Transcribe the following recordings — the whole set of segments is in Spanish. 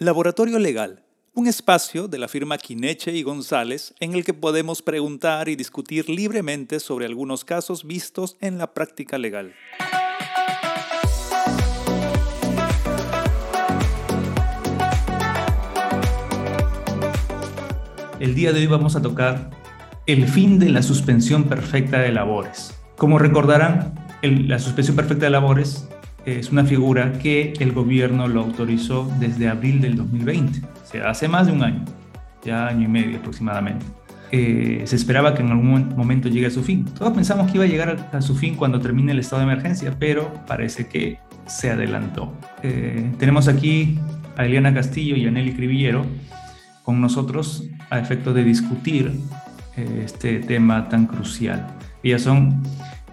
Laboratorio Legal, un espacio de la firma Quineche y González en el que podemos preguntar y discutir libremente sobre algunos casos vistos en la práctica legal. El día de hoy vamos a tocar el fin de la suspensión perfecta de labores. Como recordarán, la suspensión perfecta de labores es una figura que el gobierno lo autorizó desde abril del 2020, o sea, hace más de un año, ya año y medio aproximadamente. Eh, se esperaba que en algún momento llegue a su fin. Todos pensamos que iba a llegar a, su fin cuando termine el estado de emergencia, pero parece que se adelantó. Eh, tenemos aquí a Eliana Castillo y a Nelly Cribillero con nosotros a efecto de discutir eh, este tema tan crucial. Ellas son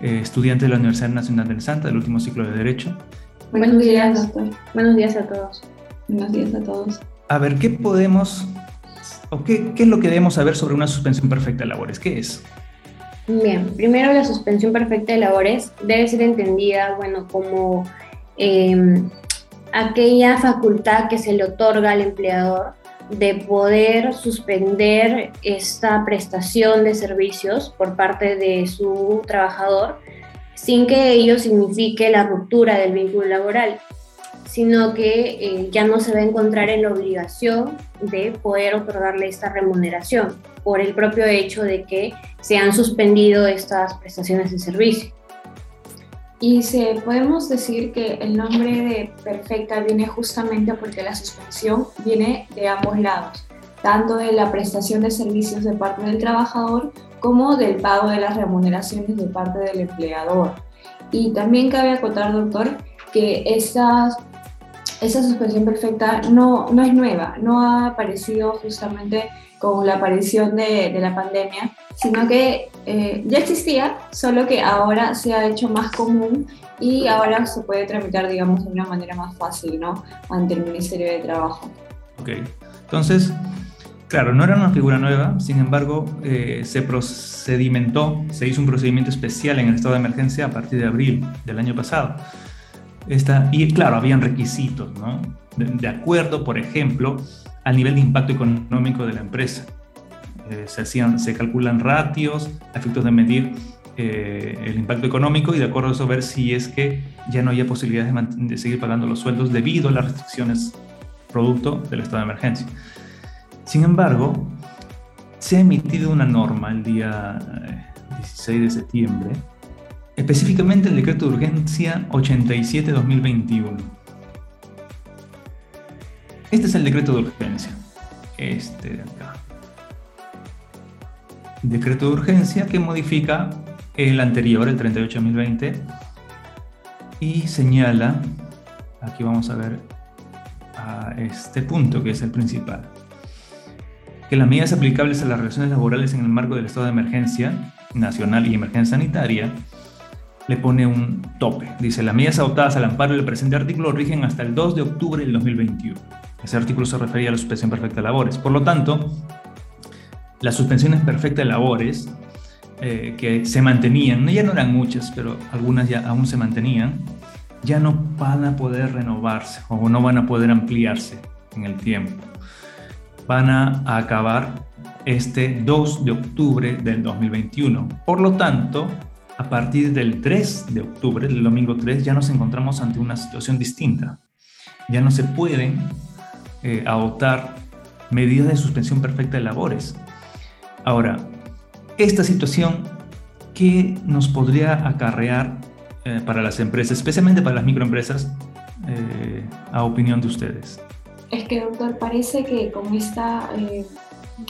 eh, estudiante de la Universidad Nacional del Santa del último ciclo de Derecho. Buenos días, doctor. Buenos días a todos. Buenos días a todos. A ver, ¿qué podemos o qué, qué es lo que debemos saber sobre una suspensión perfecta de labores? ¿Qué es? Bien, primero la suspensión perfecta de labores debe ser entendida, bueno, como em, aquella facultad que se le otorga al empleador de poder suspender esta prestación de servicios por parte de su trabajador sin que ello signifique la ruptura del vínculo laboral, sino que eh, ya no se va a encontrar en la obligación de poder otorgarle esta remuneración por el propio hecho de que se han suspendido estas prestaciones de servicio. Y se, podemos decir que el nombre de perfecta viene justamente porque la suspensión viene de ambos lados, tanto de la prestación de servicios de parte del trabajador como del pago de las remuneraciones de parte del empleador. Y también cabe acotar, doctor, que esa, esa suspensión perfecta no, no es nueva, no ha aparecido justamente con la aparición de, de la pandemia, sino que eh, ya existía, solo que ahora se ha hecho más común y ahora se puede tramitar, digamos, de una manera más fácil, ¿no? Ante el Ministerio de Trabajo. Ok, entonces, claro, no era una figura nueva, sin embargo, eh, se procedimentó, se hizo un procedimiento especial en el estado de emergencia a partir de abril del año pasado. Esta, y claro, habían requisitos, ¿no? de acuerdo, por ejemplo, al nivel de impacto económico de la empresa. Eh, se, hacían, se calculan ratios, efectos de medir eh, el impacto económico y de acuerdo a eso ver si es que ya no había posibilidades de, seguir pagando los sueldos debido a las restricciones producto del estado de emergencia. Sin embargo, se ha emitido una norma el día 16 eh, de septiembre, específicamente el decreto de urgencia 87-2021. Este es el decreto de urgencia, este de acá decreto de urgencia que modifica el anterior, el 38-2020, y señala, aquí vamos a ver a este punto que es el principal, que las medidas aplicables a las relaciones laborales en el marco del estado de emergencia nacional y emergencia sanitaria le pone un tope. Dice, las medidas adoptadas al amparo del presente artículo rigen hasta el 2 de octubre del 2021. Ese artículo se refería a la suspensión perfecta de labores. Por lo tanto, las suspensiones perfectas de labores eh, que se mantenían, ya no eran muchas, pero algunas ya aún se mantenían, ya no van a poder renovarse o no van a poder ampliarse en el tiempo. Van a acabar este 2 de octubre del 2021. Por lo tanto, a partir del 3 de octubre, del domingo 3, ya nos encontramos ante una situación distinta. Ya no se pueden eh, adoptar medidas de suspensión perfecta de labores. Ahora, esta situación, ¿qué nos podría acarrear eh, para las empresas, especialmente para las microempresas, eh, a opinión de ustedes? Es que, doctor, parece que con esta, eh,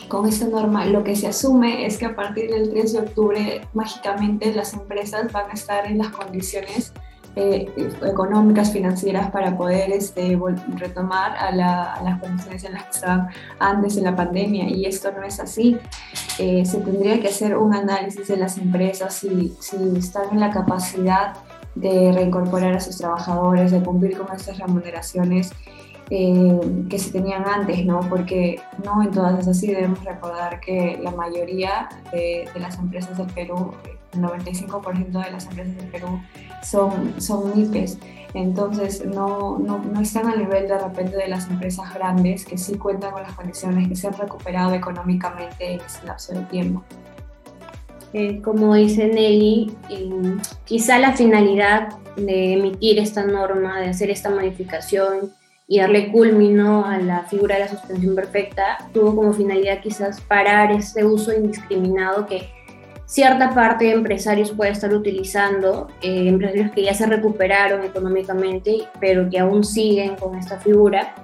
con esta norma lo que se asume es que a partir del 3 de octubre mágicamente las empresas van a estar en las condiciones eh, económicas, financieras para poder este, retomar a, las condiciones en las que estaban antes de la pandemia y esto no es así. Eh, se tendría que hacer un análisis de las empresas si, si están en la capacidad de reincorporar a sus trabajadores, de cumplir con estas remuneraciones eh, que se tenían antes, ¿no? Porque no en todas es así, debemos recordar que la mayoría de, las empresas del Perú, el 95% de las empresas del Perú son, son MIPES, entonces no, no, no, están al nivel de repente de las empresas grandes que sí cuentan con las condiciones, que se han recuperado económicamente en ese lapso de tiempo. Eh, como dice Nelly, eh, quizá la finalidad de emitir esta norma, de hacer esta modificación, y darle culmino a la figura de la suspensión perfecta, tuvo como finalidad quizás parar ese uso indiscriminado que cierta parte de empresarios puede estar utilizando, eh, empresarios que ya se recuperaron económicamente, pero que aún siguen con esta figura,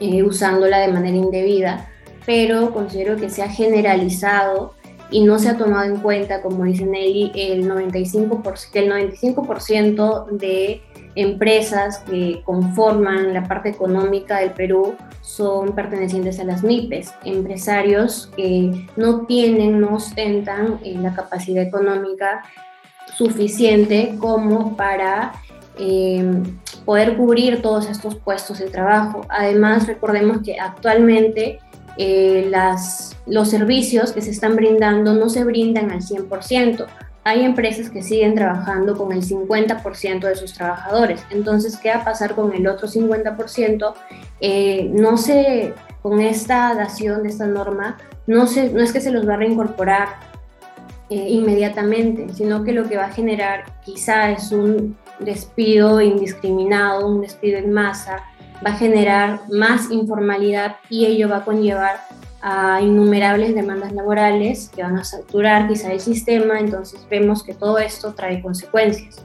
eh, usándola de manera indebida, pero considero que se ha generalizado y no se ha tomado en cuenta, como dice Nelly, el 95%, el 95 de empresas que conforman la parte económica del Perú son pertenecientes a las MIPES, empresarios que no tienen, no ostentan eh, la capacidad económica suficiente como para em, poder cubrir todos estos puestos de trabajo. Además, recordemos que actualmente eh, los servicios que se están brindando no se brindan al 100% hay empresas que siguen trabajando con el 50% de sus trabajadores. Entonces, ¿qué va a pasar con el otro 50%? Eh, no sé, con esta dación de esta norma, no, no es que se los va a reincorporar eh, inmediatamente, sino que lo que va a generar quizá es un despido indiscriminado, un despido en masa, va a generar más informalidad y ello va a conllevar a innumerables demandas laborales que van a saturar quizá el sistema, entonces vemos que todo esto trae consecuencias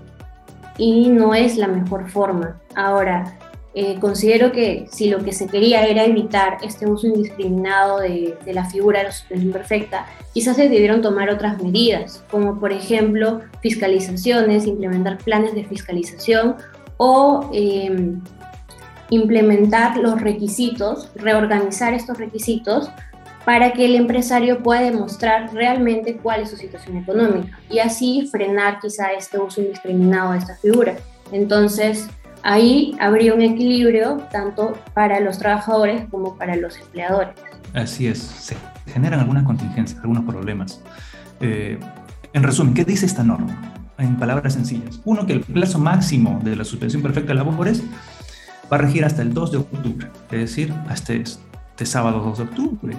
y no es la mejor forma. Ahora, eh, considero que si lo que se quería era evitar este uso indiscriminado de, la figura de la suspensión perfecta, quizás se debieron tomar otras medidas, como por ejemplo fiscalizaciones, implementar planes de fiscalización o em, implementar los requisitos, reorganizar estos requisitos para que el empresario pueda demostrar realmente cuál es su situación económica y así frenar quizá este uso indiscriminado de esta figura. Entonces, ahí habría un equilibrio tanto para los trabajadores como para los empleadores. Así es, se generan algunas contingencias, algunos problemas. Eh, en resumen, ¿qué dice esta norma? En palabras sencillas. Uno, que el plazo máximo de la suspensión perfecta de labores va a regir hasta el 2 de octubre, es decir, hasta este sábado 2 de octubre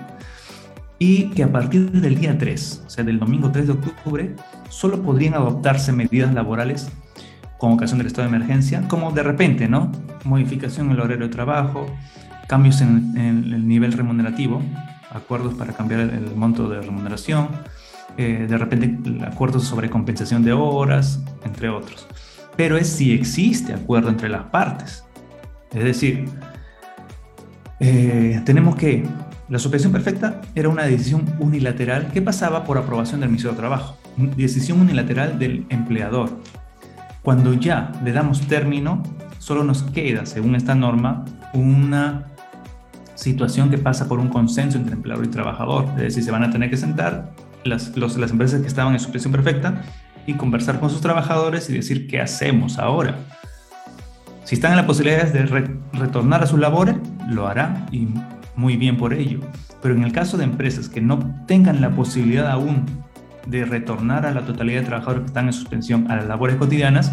y que a partir del día 3, o sea, del domingo 3 de octubre, solo podrían adoptarse medidas laborales con ocasión del estado de emergencia, como de repente, ¿no? Modificación en el horario de trabajo, cambios en, el nivel remunerativo, acuerdos para cambiar el, monto de remuneración, eh, de repente acuerdos sobre compensación de horas, entre otros. Pero es si existe acuerdo entre las partes. Es decir, eh, tenemos que la suspensión perfecta era una decisión unilateral que pasaba por aprobación del Ministerio de Trabajo, decisión unilateral del empleador. Cuando ya le damos término, solo nos queda, según esta norma, una situación que pasa por un consenso entre empleador y trabajador. Es decir, se van a tener que sentar las, las empresas que estaban en suspensión perfecta y conversar con sus trabajadores y decir qué hacemos ahora. Si están en la posibilidad de retornar a sus labores, lo harán y muy bien por ello. Pero en el caso de empresas que no tengan la posibilidad aún de retornar a la totalidad de trabajadores que están en suspensión a las labores cotidianas,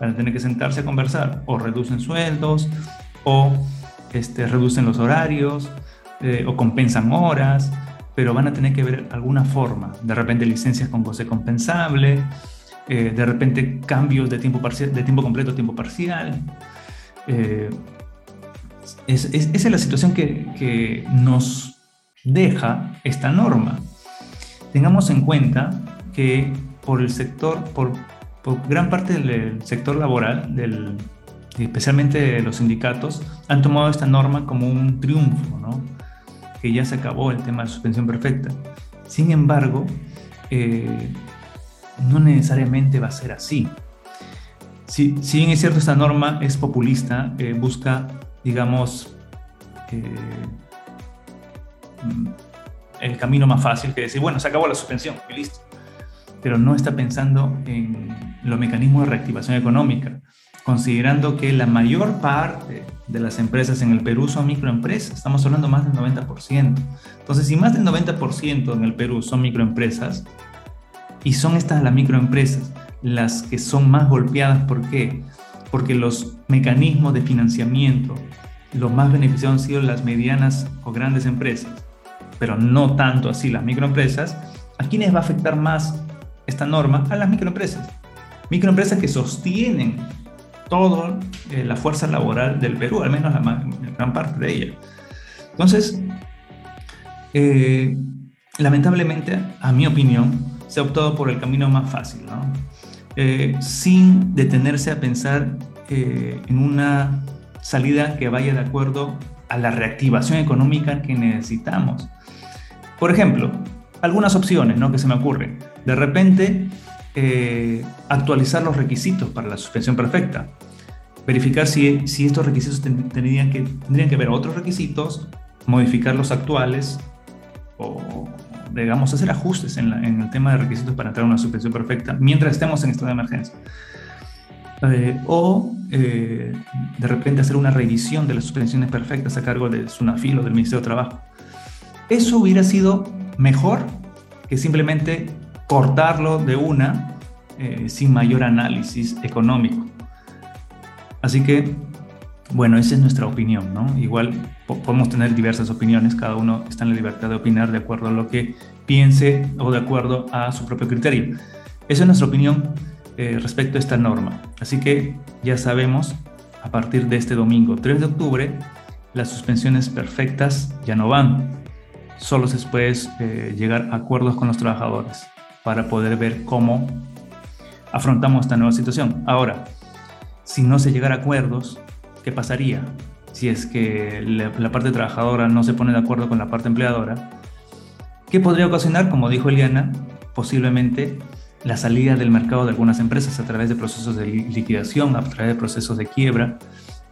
van a tener que sentarse a conversar o reducen sueldos o este, reducen los horarios eh, o compensan horas, pero van a tener que ver alguna forma, de repente licencias con goce compensable, eh, de repente cambios de tiempo, parcial, de tiempo completo a tiempo parcial. Eh, esa es la situación que, nos deja esta norma. Tengamos en cuenta que por el sector, por, gran parte del sector laboral, especialmente los sindicatos, han tomado esta norma como un triunfo, que ya se acabó el tema de suspensión perfecta. Sin embargo, eh, no necesariamente va a ser así. Si, si bien es cierto, esta norma es populista, eh, busca digamos, eh, el camino más fácil que decir, bueno, se acabó la suspensión y listo. Pero no está pensando en los mecanismos de reactivación económica. considerando que la mayor parte de las empresas en el Perú son microempresas, estamos hablando más del 90%. Entonces, si más del 90% en el Perú son microempresas, y son estas las microempresas las que son más golpeadas, ¿por qué? Porque los mecanismos de financiamiento, los más beneficiados han sido las medianas o grandes empresas, pero no tanto así las microempresas. ¿A quiénes va a afectar más esta norma? A las microempresas. Microempresas que sostienen toda eh, la fuerza laboral del Perú, al menos la, gran parte de ella. Entonces, eh, lamentablemente, a mi opinión, se ha optado por el camino más fácil, ¿no? Eh, sin detenerse a pensar en una salida que vaya de acuerdo a la reactivación económica que necesitamos. Por ejemplo, algunas opciones ¿no? que se me ocurren. De repente, eh, actualizar los requisitos para la suspensión perfecta. Verificar si, si estos requisitos tendrían que, tendrían que ver otros requisitos, modificar los actuales o, digamos, hacer ajustes en, en, el tema de requisitos para entrar a una suspensión perfecta mientras estemos en estado de emergencia. Eh, o eh, de repente hacer una revisión de las suspensiones perfectas a cargo de SUNAFIL o del Ministerio de Trabajo. Eso hubiera sido mejor que simplemente cortarlo de una eh, sin mayor análisis económico. Así que, bueno, esa es nuestra opinión, ¿no? Igual podemos tener diversas opiniones, cada uno está en la libertad de opinar de acuerdo a lo que piense o de acuerdo a su propio criterio. Esa es nuestra opinión eh, respecto a esta norma. Así que ya sabemos, a partir de este domingo 3 de octubre, las suspensiones perfectas ya no van. Solo se puede eh, llegar a acuerdos con los trabajadores para poder ver cómo afrontamos esta nueva situación. Ahora, si no se llegara a acuerdos, ¿qué pasaría? Si es que la, la parte trabajadora no se pone de acuerdo con la parte empleadora, ¿qué podría ocasionar? Como dijo Eliana, posiblemente la salida del mercado de algunas empresas a través de procesos de liquidación, a través de procesos de quiebra,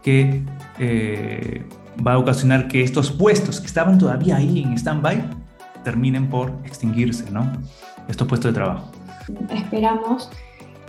que eh, va a ocasionar que estos puestos que estaban todavía ahí en stand-by terminen por extinguirse, ¿no? Estos puestos de trabajo. Esperamos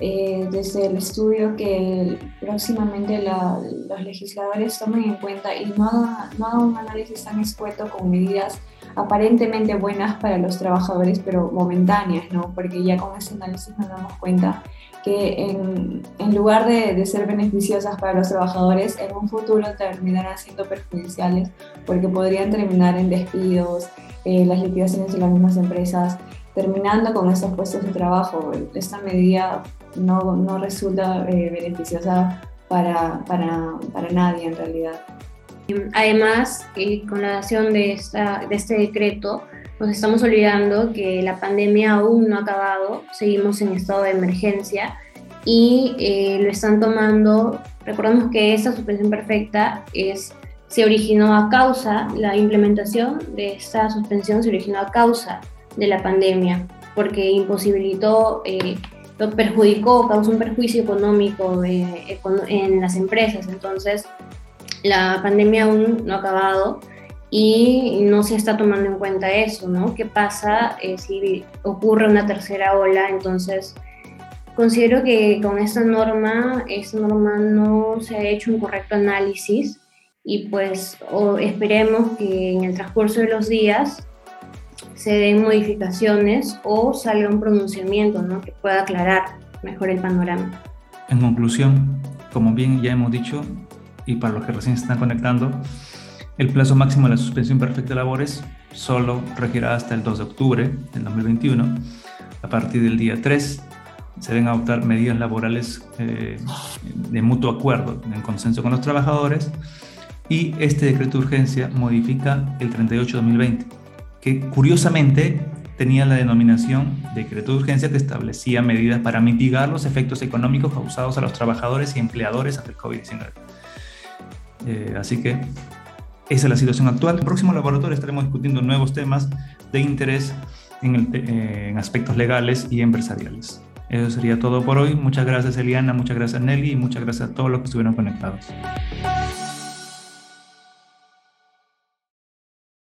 eh, desde el estudio que próximamente los legisladores tomen en cuenta y no no hagan un análisis tan escueto con medidas aparentemente buenas para los trabajadores, pero momentáneas, ¿no? Porque ya con ese análisis nos damos cuenta que en, en lugar de, de, ser beneficiosas para los trabajadores, en un futuro terminarán siendo perjudiciales porque podrían terminar en despidos, eh, las liquidaciones de las mismas empresas, terminando con estos puestos de trabajo. Esta medida no, no resulta eh, beneficiosa para, para, para nadie en realidad. Además, eh, con la dación de, de este decreto, nos estamos olvidando que la pandemia aún no ha acabado, seguimos en estado de emergencia y eh, lo están tomando, recordemos que esta suspensión perfecta es, se originó a causa, la implementación de esta suspensión se originó a causa de la pandemia, porque imposibilitó, perjudicó, causó un perjuicio económico eh, en las empresas, entonces la pandemia aún no ha acabado y no se está tomando en cuenta eso, ¿no? ¿Qué pasa eh, si ocurre una tercera ola? Entonces, considero que con esta norma, esta norma no se ha hecho un correcto análisis y pues esperemos que en el transcurso de los días se den modificaciones o salga un pronunciamiento ¿no? que pueda aclarar mejor el panorama. En conclusión, como bien ya hemos dicho, y para los que recién se están conectando, el plazo máximo de la suspensión perfecta de labores solo regirá hasta el 2 de octubre del 2021. A partir del día 3 se deben adoptar medidas laborales eh, de mutuo acuerdo, en consenso con los trabajadores, y este decreto de urgencia modifica el 38-2020, que curiosamente tenía la denominación decreto de urgencia que establecía medidas para mitigar los efectos económicos causados a los trabajadores y empleadores ante el COVID-19. Eh, así que esa es la situación actual. En el próximo laboratorio estaremos discutiendo nuevos temas de interés en, eh, en, aspectos legales y empresariales. Eso sería todo por hoy. Muchas gracias Eliana, muchas gracias Nelly y muchas gracias a todos los que estuvieron conectados.